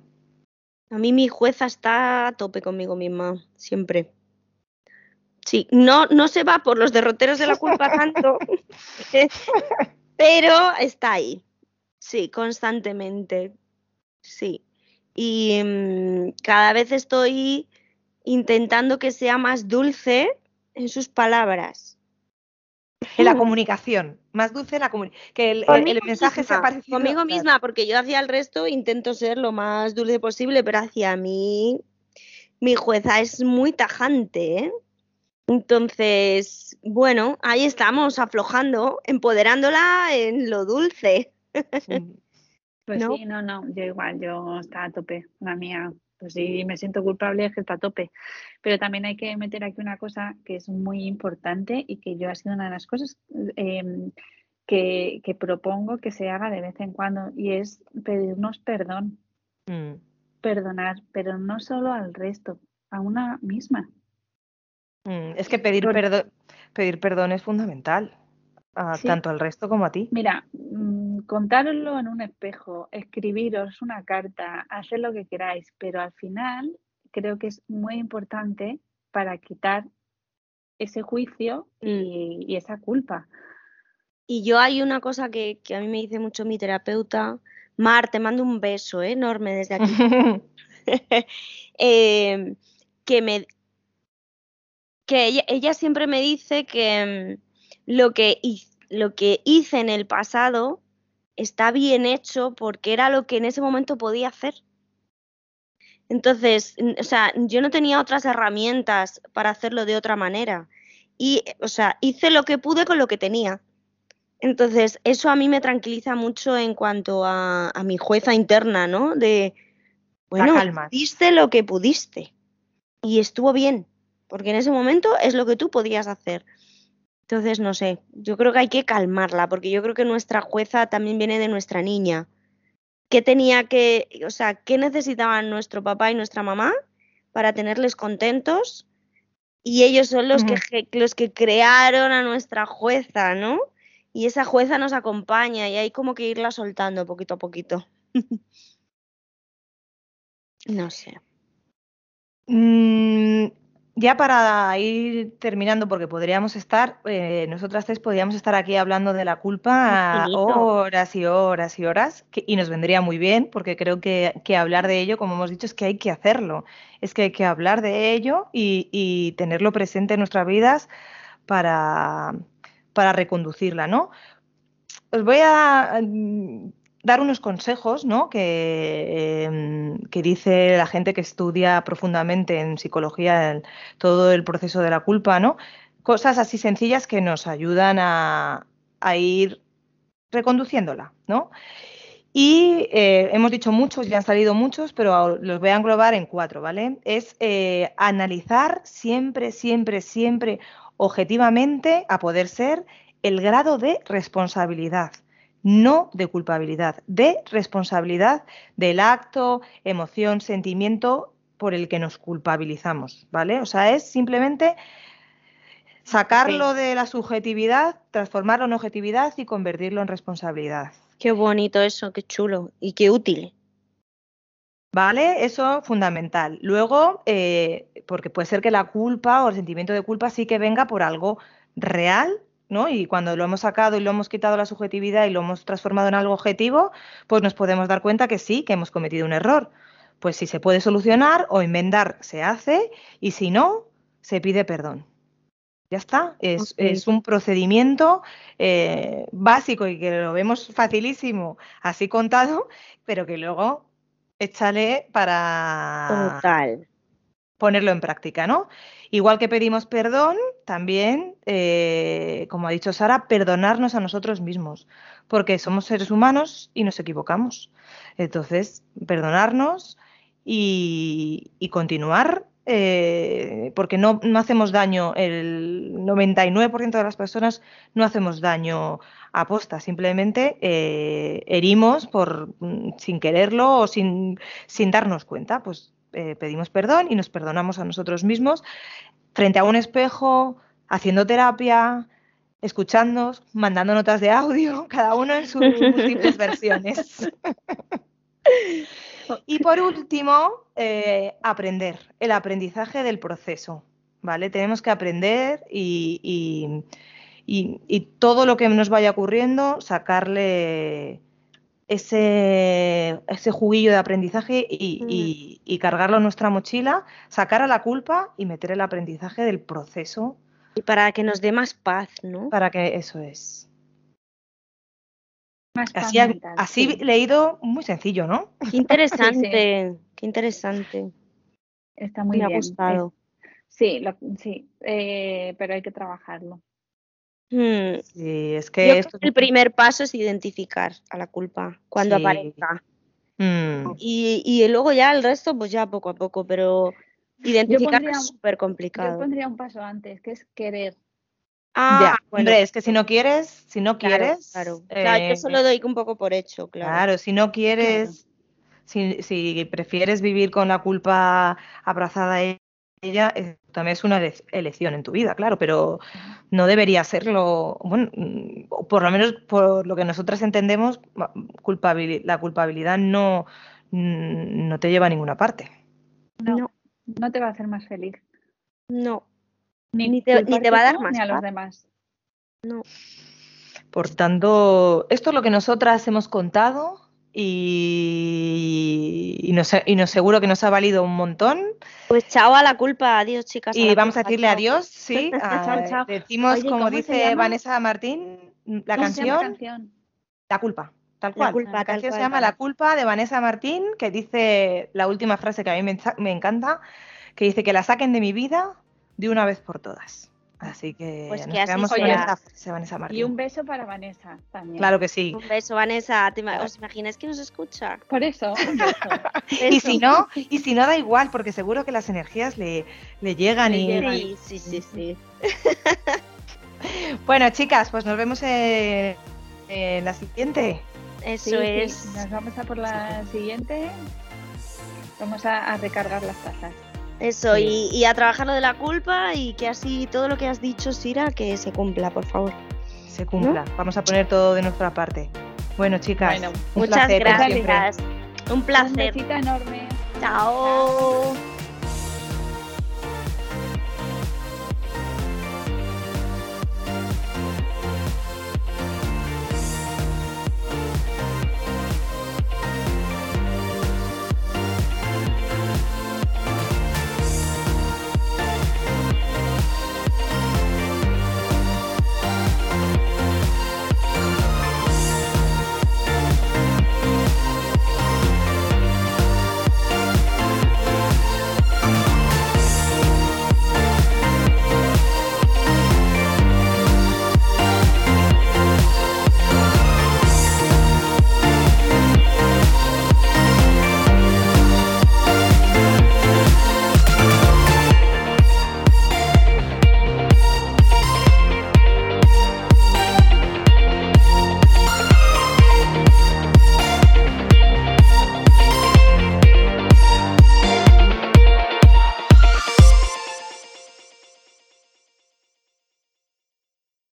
A mí mi jueza está a tope conmigo misma, siempre. Sí, no, no se va por los derroteros de la culpa tanto, [laughs] pero está ahí. Sí, constantemente. Sí. Y mm, cada vez estoy intentando que sea más dulce en sus palabras. En la comunicación, más dulce en la comunicación. Que el, el, mensaje misma, sea parecido. Conmigo misma, porque yo hacia el resto intento ser lo más dulce posible, pero hacia mí mi jueza es muy tajante, ¿eh? Entonces, bueno, ahí estamos, aflojando, empoderándola en lo dulce. [laughs] Pues ¿No? sí, no, no, yo igual, yo está a tope, la mía. Pues sí, me siento culpable, es que está a tope. Pero también hay que meter aquí una cosa que es muy importante y que yo ha sido una de las cosas eh, que, que, propongo que se haga de vez en cuando y es pedirnos perdón. Mm. Perdonar, pero no solo al resto, a una misma. Mm, es que pedir, Por- perdón, pedir perdón es fundamental, a- Sí. tanto al resto como a ti. Mira, mm, contároslo en un espejo, escribiros una carta, hacer lo que queráis, pero al final creo que es muy importante para quitar ese juicio y, y esa culpa. Y yo hay una cosa que, que a mí me dice mucho mi terapeuta. Mar, te mando un beso ¿eh? enorme desde aquí. [laughs] [laughs] Eh, que me que ella, ella siempre me dice que mm, lo que, lo que hice en el pasado está bien hecho porque era lo que en ese momento podía hacer. Entonces, o sea, yo no tenía otras herramientas para hacerlo de otra manera. Y, o sea, hice lo que pude con lo que tenía. Entonces, eso a mí me tranquiliza mucho en cuanto a, a mi jueza interna, ¿no? De, bueno, hiciste lo que pudiste y estuvo bien, porque en ese momento es lo que tú podías hacer. Entonces, no sé, yo creo que hay que calmarla, porque yo creo que nuestra jueza también viene de nuestra niña. ¿Qué tenía que, o sea, qué necesitaban nuestro papá y nuestra mamá para tenerles contentos? Y ellos son los, que, los que crearon a nuestra jueza, ¿no? Y esa jueza nos acompaña y hay como que irla soltando poquito a poquito. [laughs] no sé. Mm, ya para ir terminando, porque podríamos estar, eh, nosotras tres podríamos estar aquí hablando de la culpa [laughs] horas y horas y horas, que- y nos vendría muy bien, porque creo que, que hablar de ello, como hemos dicho, es que hay que hacerlo, es que hay que hablar de ello y, y tenerlo presente en nuestras vidas para, para reconducirla, ¿no? Os voy a dar unos consejos, ¿no? Que, em, que dice la gente que estudia profundamente en psicología todo el proceso de la culpa, ¿no? Cosas así sencillas que nos ayudan a, a ir reconduciéndola, ¿no? Y eh, hemos dicho muchos, ya han salido muchos, pero los voy a englobar en cuatro, ¿vale? Es eh, analizar siempre, siempre, siempre objetivamente, a poder ser, el grado de responsabilidad, no de culpabilidad, de responsabilidad del acto, emoción, sentimiento por el que nos culpabilizamos, ¿vale? O sea, es simplemente sacarlo de la subjetividad, transformarlo en objetividad y convertirlo en responsabilidad. Qué bonito eso, qué chulo y qué útil. ¿Vale? Eso fundamental. Luego, eh, porque puede ser que la culpa o el sentimiento de culpa sí que venga por algo real, ¿no? Y cuando lo hemos sacado y lo hemos quitado la subjetividad y lo hemos transformado en algo objetivo, pues nos podemos dar cuenta que sí, que hemos cometido un error. Pues si se puede solucionar o enmendar, se hace, y si no, se pide perdón. Ya está, es, es un procedimiento eh, básico y que lo vemos facilísimo, así contado, pero que luego échale para Total. Ponerlo en práctica, ¿no? Igual que pedimos perdón, también, eh, como ha dicho Sara, perdonarnos a nosotros mismos, porque somos seres humanos y nos equivocamos. Entonces, perdonarnos y, continuar eh, porque no, no, hacemos daño, el 99% de las personas no hacemos daño a posta, simplemente eh, herimos por, mm, sin quererlo o sin, sin darnos cuenta. Pues eh, pedimos perdón y nos perdonamos a nosotros mismos frente a un espejo, haciendo terapia, escuchándonos, mandando notas de audio, [laughs] cada uno en sus múltiples versiones. [laughs] Y por último, eh, aprender, el aprendizaje del proceso. ¿Vale? Tenemos que aprender y, todo lo que nos vaya ocurriendo, sacarle ese, ese juguillo de aprendizaje y, y, cargarlo en nuestra mochila, sacar a la culpa y meter el aprendizaje del proceso. Y para que nos dé más paz, ¿no? Para que eso es así, así leído, muy sencillo, ¿no? Qué [laughs] interesante, qué interesante. Está muy Me bien. ha gustado. sí, sí eh, pero hay que trabajarlo. Hmm. Sí, es que el primer paso es identificar a la culpa cuando aparezca. Hmm. Y, y, luego ya el resto, pues ya poco a poco, pero identificar es súper complicado. Yo pondría un paso antes, que es querer. Ah, hombre, es que si no quieres, si no quieres. Claro, claro. yo eso lo doy un poco por hecho, claro. Claro, si no quieres, si, si, prefieres vivir con la culpa abrazada ella, también es una elección en tu vida, claro, pero no debería serlo, bueno, mm, por lo menos por lo que nosotras entendemos, la culpabilidad no, mm, no te lleva a ninguna parte. No, no te va a hacer más feliz. No. Ni, te, va a dar más. Ni a los demás. No. Por tanto, esto es lo que nosotras hemos contado y, y, nos, y nos seguro que nos ha valido un montón. Pues chao a la culpa, adiós chicas. Y vamos a decirle adiós, sí. [laughs] Decimos, como dice Vanessa Martín, la canción, la, culpa. Tal cual. La, canción se llama La culpa de Vanessa Martín, que dice la última frase que a mí me, me encanta, que dice que la saquen de mi vida de una vez por todas. Así que pues nos quedamos con esa Vanessa Martín. Y un beso para Vanessa también. Claro que sí. Un beso, Vanessa. ¿Os imagináis que nos escucha? Por eso, [laughs] y si no, y si no da igual, porque seguro que las energías le, le llegan y. Sí, sí, sí, sí. [laughs] bueno, chicas, pues nos vemos en, la siguiente. Eso es. Nos vamos a por la siguiente. Vamos a, a recargar las tazas. Eso, y, a trabajar lo de la culpa y que así todo lo que has dicho, Sira, que se cumpla, por favor. Se cumpla. Vamos a poner todo de nuestra parte. Bueno, chicas, muchas gracias. Un placer. Un besito enorme. Chao.